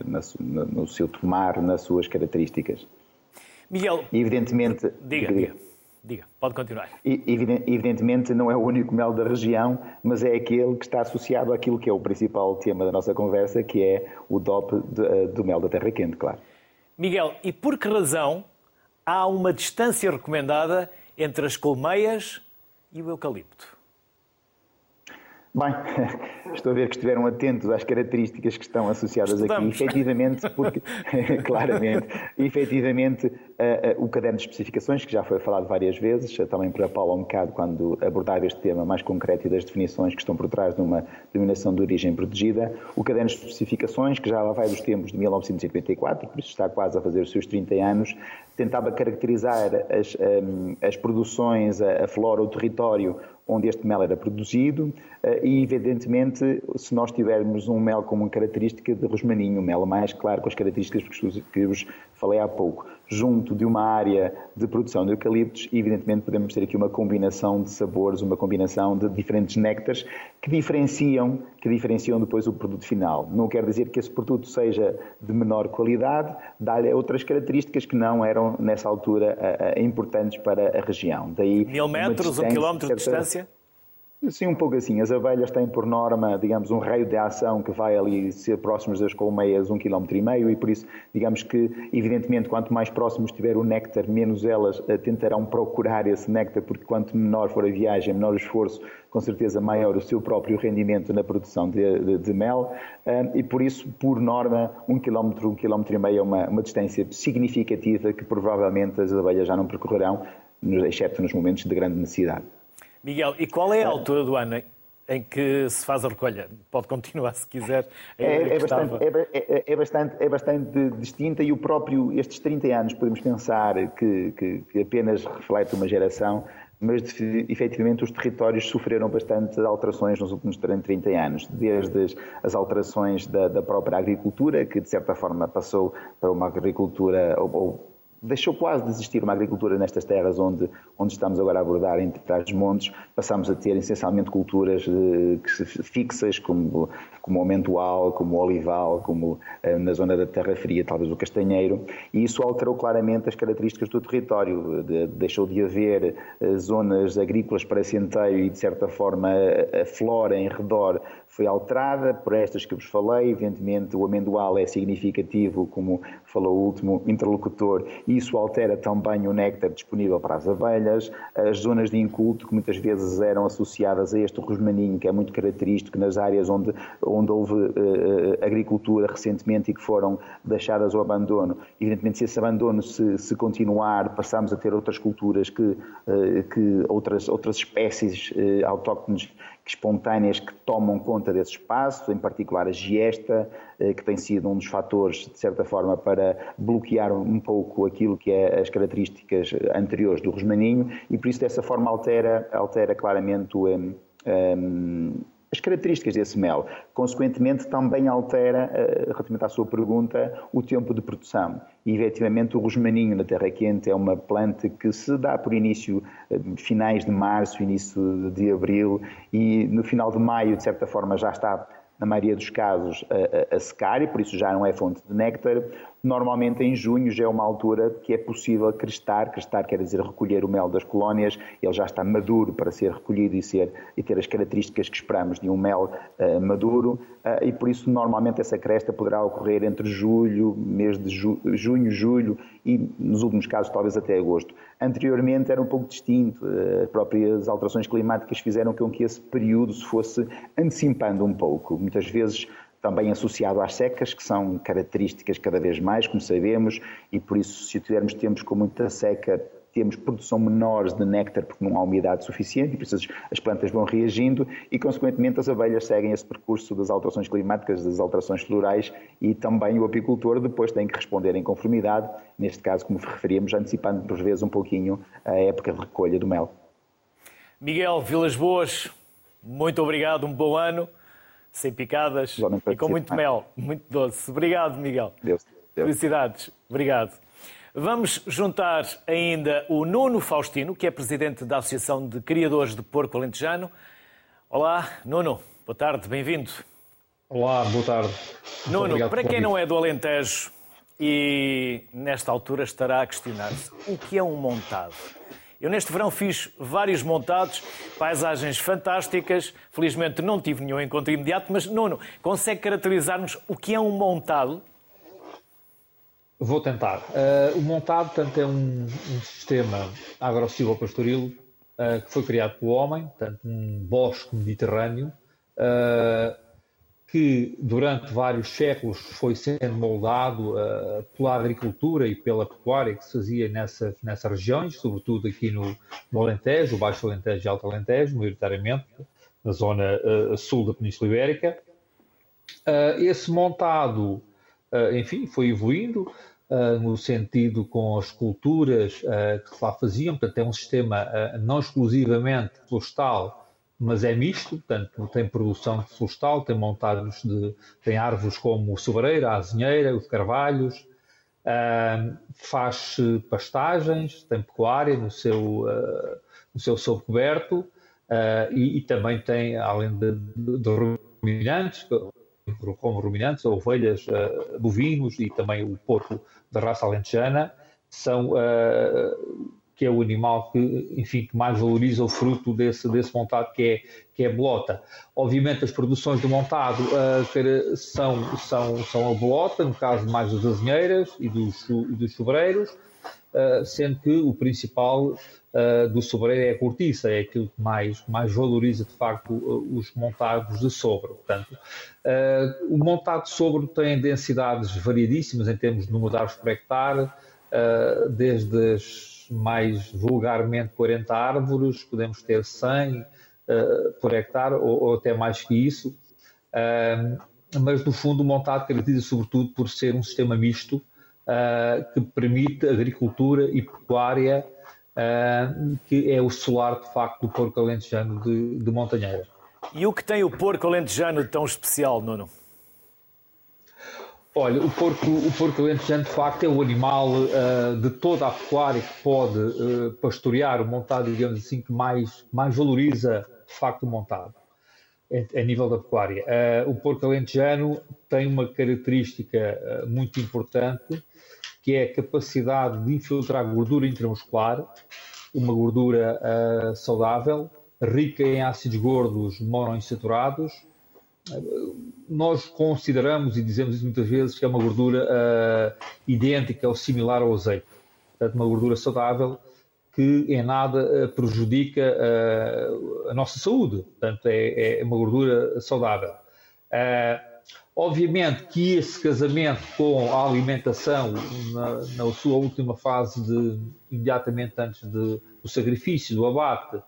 na, no seu tomar, nas suas características. Miguel, evidentemente... Diga, diga. Diga, pode continuar. Evidentemente não é o único mel da região, mas é aquele que está associado àquilo que é o principal tema da nossa conversa, que é o DOP eh, do mel da terra quente, claro. Miguel, e por que razão há uma distância recomendada entre as colmeias e o eucalipto? Bem, estou a ver que estiveram atentos às características que estão associadas Estudamos. aqui. Efetivamente, porque, claramente, efetivamente, uh, uh, o caderno de especificações, que já foi falado várias vezes, também para Paulo um bocado quando abordava este tema mais concreto e das definições que estão por trás de uma denominação de origem protegida, o caderno de especificações, que já lá vai dos tempos de 1954, por isso está quase a fazer os seus 30 anos, tentava caracterizar as, um, as produções, a, a flora, o território onde este mel era produzido eh, e, evidentemente, se nós tivermos um mel com uma característica de rosmaninho, um mel mais claro com as características que vos falei há pouco, junto de uma área de produção de eucaliptos, evidentemente podemos ter aqui uma combinação de sabores, uma combinação de diferentes néctares que diferenciam, que diferenciam depois o produto final. Não quer dizer que esse produto seja de menor qualidade, dá-lhe outras características que não eram, nessa altura, importantes para a região. Daí, Mil metros, um quilómetro de distância? Sim, um pouco assim. As abelhas têm por norma, digamos, um raio de ação que vai ali ser próximos das colmeias um quilómetro e meio e por isso, digamos que, evidentemente, quanto mais próximos estiver o néctar, menos elas eh, tentarão procurar esse néctar, porque quanto menor for a viagem, menor o esforço, com certeza maior o seu próprio rendimento na produção de, de, de mel eh, e por isso, por norma, um quilómetro, um quilómetro e meio é uma, uma distância significativa que provavelmente as abelhas já não percorrerão, exceto nos momentos de grande necessidade. Miguel, e qual é a altura do ano em que se faz a recolha? Pode continuar se quiser. É, é, bastante, é, é, é, bastante, é bastante distinta e o próprio, estes 30 anos, podemos pensar que, que, que apenas reflete uma geração, mas efetivamente os territórios sofreram bastante alterações nos últimos 30 anos, desde as alterações da, da própria agricultura, que de certa forma passou para uma agricultura, ou, ou deixou quase de existir uma agricultura nestas terras onde, onde estamos agora a abordar, entre trás montes, passamos a ter essencialmente culturas eh, fixas, como, como o amendoal, como o olival, como eh, na zona da terra fria, talvez o castanheiro, e isso alterou claramente as características do território, de, deixou de haver eh, zonas agrícolas para centeio e, de certa forma, a flora em redor foi alterada por estas que vos falei. Evidentemente, o amendoal é significativo, como falou o último interlocutor, isso altera também o néctar disponível para as abelhas. As zonas de inculto, que muitas vezes eram associadas a este rosmaninho, que é muito característico nas áreas onde, onde houve uh, agricultura recentemente e que foram deixadas ao abandono. Evidentemente, se esse abandono se, se continuar, passamos a ter outras culturas que, uh, que outras, outras espécies uh, autóctones espontâneas que tomam conta desse espaço, em particular a giesta, eh, que tem sido um dos fatores, de certa forma, para bloquear um pouco aquilo que é as características anteriores do rosmaninho e por isso dessa forma altera, altera claramente o, um, um, as características desse mel. Consequentemente, também altera, eh, relativamente à sua pergunta, o tempo de produção. E, efetivamente, o rosmaninho na terra quente é uma planta que se dá por início, eh, finais de março, início de abril, e no final de maio, de certa forma, já está na maioria dos casos, a, a, a, secar e por isso já não é fonte de néctar. Normalmente em junho já é uma altura que é possível crestar, crestar quer dizer recolher o mel das colónias, ele já está maduro para ser recolhido e, ser, e ter as características que esperamos de um mel uh, maduro uh, e por isso normalmente essa cresta poderá ocorrer entre julho, mês de ju junho, julho e nos últimos casos talvez até agosto. Anteriormente era um pouco distinto, uh, as próprias alterações climáticas fizeram com que esse período se fosse antecipando um pouco. Muitas vezes também associado às secas, que são características cada vez mais, como sabemos, e por isso, se tivermos tempos com muita seca, temos produção menores de néctar porque não há umidade suficiente e por isso as plantas vão reagindo e, consequentemente, as abelhas seguem esse percurso das alterações climáticas, das alterações florais e também o apicultor depois tem que responder em conformidade, neste caso, como referíamos, antecipando por vezes um pouquinho a época de recolha do mel. Miguel Vilas Boas, muito obrigado, um bom ano sem picadas e com muito mel, muito doce. Obrigado, Miguel. Deus, Deus. Felicidades. Obrigado. Vamos juntar ainda o Nuno Faustino, que é presidente da Associação de Criadores de Porco Alentejano. Olá, Nuno. Boa tarde, bem-vindo. Olá, boa tarde. Nuno, para quem não é do Alentejo e nesta altura estará a questionar-se o que é um montado. Eu neste verão fiz vários montados, paisagens fantásticas. Felizmente não tive nenhum encontro imediato, mas Nuno, consegue caracterizar-nos o que é um montado? Vou tentar. Uh, o montado, portanto, é um, um sistema agro-silvopastoril uh, que foi criado pelo homem, portanto, um bosque mediterrâneo, uh, que durante vários séculos foi sendo moldado uh, pela agricultura e pela pecuária que se fazia nessa, nessas regiões, sobretudo aqui no, no Alentejo, Baixo Alentejo e Alto Alentejo, maioritariamente, na zona uh, sul da Península Ibérica. Uh, esse montado, enfim, foi evoluindo no sentido com as culturas que se lá faziam, portanto é um sistema não exclusivamente florestal, mas é misto, portanto tem produção florestal, tem montados de tem árvores como o sobreira, a azinheira, os carvalhos, uh, faz pastagens, tem pecuária no seu uh, no seu sobrecoberto uh, e, e, também tem além de, de, de ruminantes como ruminantes, ovelhas, bovinos e também o porco da raça alentejana são que é o animal que, enfim, que mais valoriza o fruto desse, desse montado, que é, que é a bolota. Obviamente, as produções do montado uh, são, são, são a bolota, no caso mais das azinheiras e dos, e dos sobreiros, uh, sendo que o principal uh, do sobreiro é a cortiça, é aquilo que mais, mais valoriza, de facto, os montados de sobre. Portanto, o montado de sobre tem densidades variadíssimas em termos de número de árvores por hectare, desde as mais vulgarmente 40 árvores, podemos ter 100 uh, eh, por hectare ou, ou, até mais que isso. Mas, no fundo, o montado caracteriza sobretudo por ser um sistema misto uh, que permite agricultura e pecuária, que é o solar, de facto, do porco alentejano de, de Montanheira. E o que tem o porco alentejano tão especial, Nuno? Olha, o porco, o porco alentejano de facto é o animal uh, de toda a pecuária que pode uh, pastorear o montado, digamos assim, que mais, mais valoriza de facto o montado a nível da pecuária. Uh, o porco alentejano tem uma característica muito importante que é a capacidade de infiltrar gordura intramuscular, uma gordura saudável, rica em ácidos gordos monoinsaturados, nós consideramos e dizemos isso muitas vezes que é uma gordura uh, idêntica ou similar ao azeite. Portanto, uma gordura saudável que em nada uh, prejudica uh, a nossa saúde. Portanto, é, é uma gordura saudável. Obviamente que esse casamento com a alimentação, na, na sua última fase, de, imediatamente antes de, do sacrifício, do abate,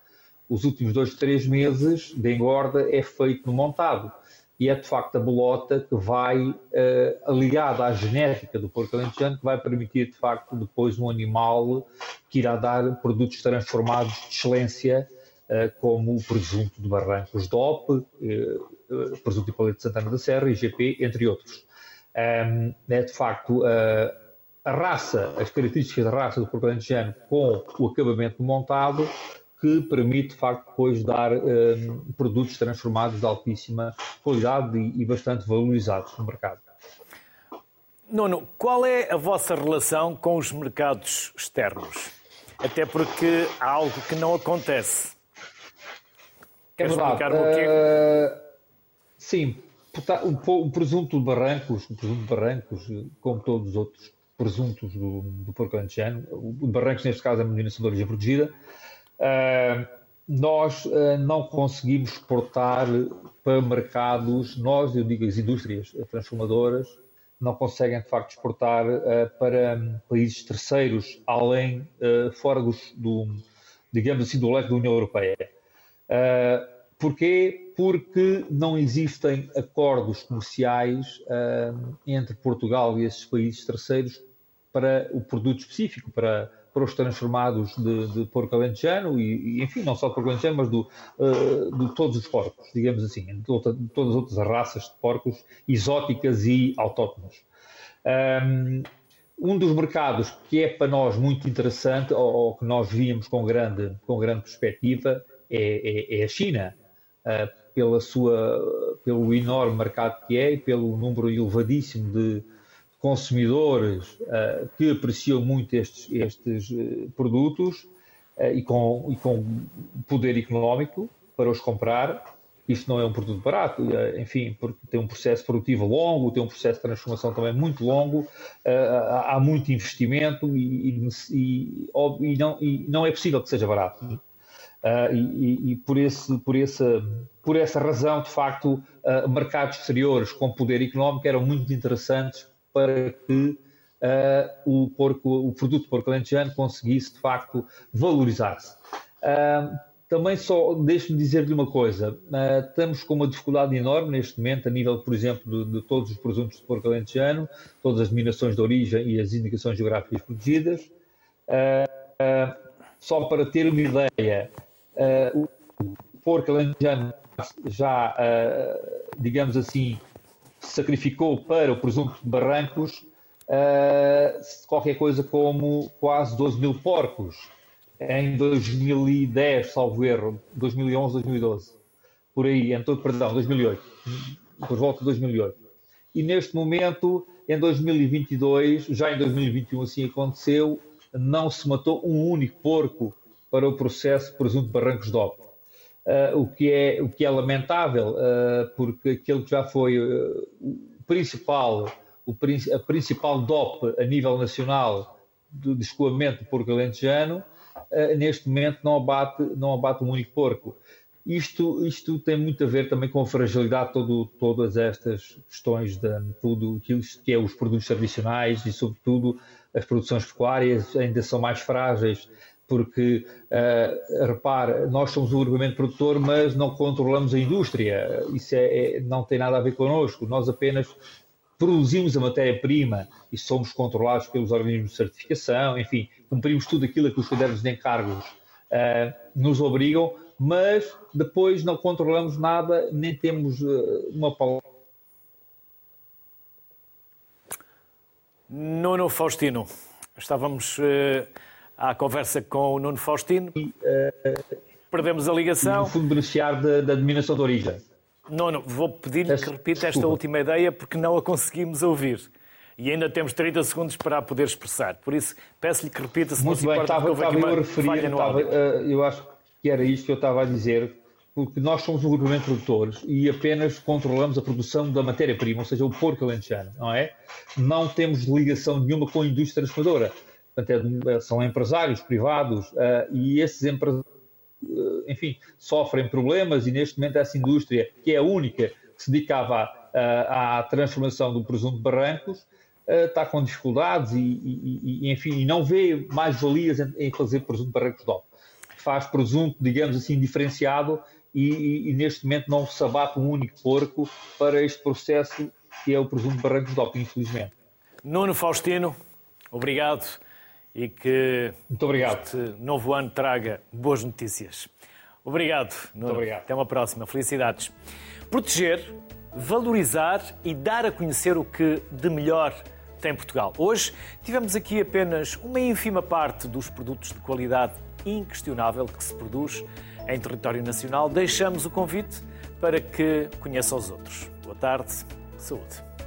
os últimos dois, três meses de engorda é feito no montado. E é de facto a bolota que vai, uh, ligada à genética do porco alentejano, que vai permitir de facto depois um animal que irá dar produtos transformados de excelência, uh, como o presunto de Barrancos DOP, uh, presunto de Paleta de Santana da Serra, IGP, entre outros. Um, é de facto a raça, as características da raça do porco alentejano com o acabamento montado que permite, de facto, depois dar um, produtos transformados de altíssima qualidade e, e bastante valorizados no mercado. Nuno, qual é a vossa relação com os mercados externos? Até porque há algo que não acontece. Queres é explicar-me o quê? Uh, sim, o, presunto de Barrancos, o presunto de Barrancos, como todos os outros presuntos do, do porco alentejano, o de Barrancos, neste caso, é uma denominação de origem protegida, Uh, nós uh, não conseguimos exportar para mercados, nós, eu digo as indústrias transformadoras, não conseguem de facto exportar uh, para países terceiros, além, fora dos, do, digamos assim, do leque da União Europeia. Porquê? Porque não existem acordos comerciais entre Portugal e esses países terceiros para o produto específico, para para os transformados de, de porco alentejano e, e, enfim, não só de porco alentejano, mas do, uh, de todos os porcos, digamos assim, de, outra, de, todas as outras raças de porcos exóticas e autóctones. Um, um dos mercados que é para nós muito interessante, ou, ou que nós víamos com grande, com grande perspectiva, é, é, é a China, uh, pela sua, pelo enorme mercado que é e pelo número elevadíssimo de, consumidores uh, que apreciam muito estes, estes uh, produtos e, com, e com poder económico para os comprar. Isto não é um produto barato, enfim, porque tem um processo produtivo longo, tem um processo de transformação também muito longo, há muito investimento e, e, e, não, e, não, é possível que seja barato. E, por, esse, por, essa, por essa razão, de facto, mercados exteriores com poder económico eram muito interessantes para que uh, o, porco, o produto porco alentejano conseguisse, de facto, valorizar-se. Uh, também só deixe-me dizer-lhe uma coisa. Uh, estamos com uma dificuldade enorme neste momento, a nível, por exemplo, de, de todos os produtos de porco alentejano, todas as denominações de origem e as indicações geográficas protegidas. Uh, só para ter uma ideia, o porco alentejano já, digamos assim, sacrificou para o presunto de Barrancos uh, qualquer coisa como quase 12 mil porcos em 2010, salvo erro, 2011, 2012. Por aí, em todo, perdão, 2008, por volta de 2008. E neste momento, em 2022, já em 2021 assim aconteceu, não se matou um único porco para o processo presunto Barrancos de Op uh, o, que é, o que é lamentável, uh, porque aquele que já foi uh, o principal, o, a principal DOP a nível nacional do escoamento do porco alentejano, neste momento não abate, não abate um único porco. Isto, isto tem muito a ver também com a fragilidade de todas estas questões de tudo que é os produtos tradicionais e, sobretudo, as produções pecuárias ainda são mais frágeis porque, uh, repare, nós somos o agrupamento produtor, mas não controlamos a indústria. Isso é, é, não tem nada a ver connosco. Nós apenas produzimos a matéria-prima e somos controlados pelos organismos de certificação, enfim, cumprimos tudo aquilo que os cadernos de encargos uh, nos obrigam, mas depois não controlamos nada, nem temos uh, uma palavra Nuno Faustino. Estávamos uh, à conversa com o Nuno Faustino. Perdemos a ligação. no fundo, beneficiar da, da dominação de origem. Nuno, vou pedir-lhe que repita esta última ideia porque não a conseguimos ouvir. E ainda temos 30 segundos para a poder expressar. Por isso, peço-lhe que repita se Muito não bem, se importa, estava, estava eu a referir, estava, uh, eu acho que era isto que eu estava a dizer, porque nós somos um grupamento de produtores e apenas controlamos a produção da matéria-prima, ou seja, o porco alentejano, não é? Não temos ligação nenhuma com a indústria transformadora. Portanto, é, são empresários privados uh, e esses empresários, uh, enfim, sofrem problemas e neste momento essa indústria, que é a única que se dedicava à, à transformação do presunto de barrancos, está com dificuldades e, e, e, enfim, e não vê mais valias em, em fazer presunto de barrancos de Faz presunto, digamos assim, diferenciado e, e, neste momento não se abate um único porco para este processo que é o presunto de Barrancos de infelizmente. Nuno Faustino, obrigado e que Muito obrigado. este novo ano traga boas notícias. Obrigado, Nuno. Muito obrigado. Até uma próxima. Felicidades. Proteger, valorizar e dar a conhecer o que de melhor tem Portugal. Hoje tivemos aqui apenas uma ínfima parte dos produtos de qualidade inquestionável que se produz em território nacional, deixamos o convite para que conheça os outros. Boa tarde, saúde.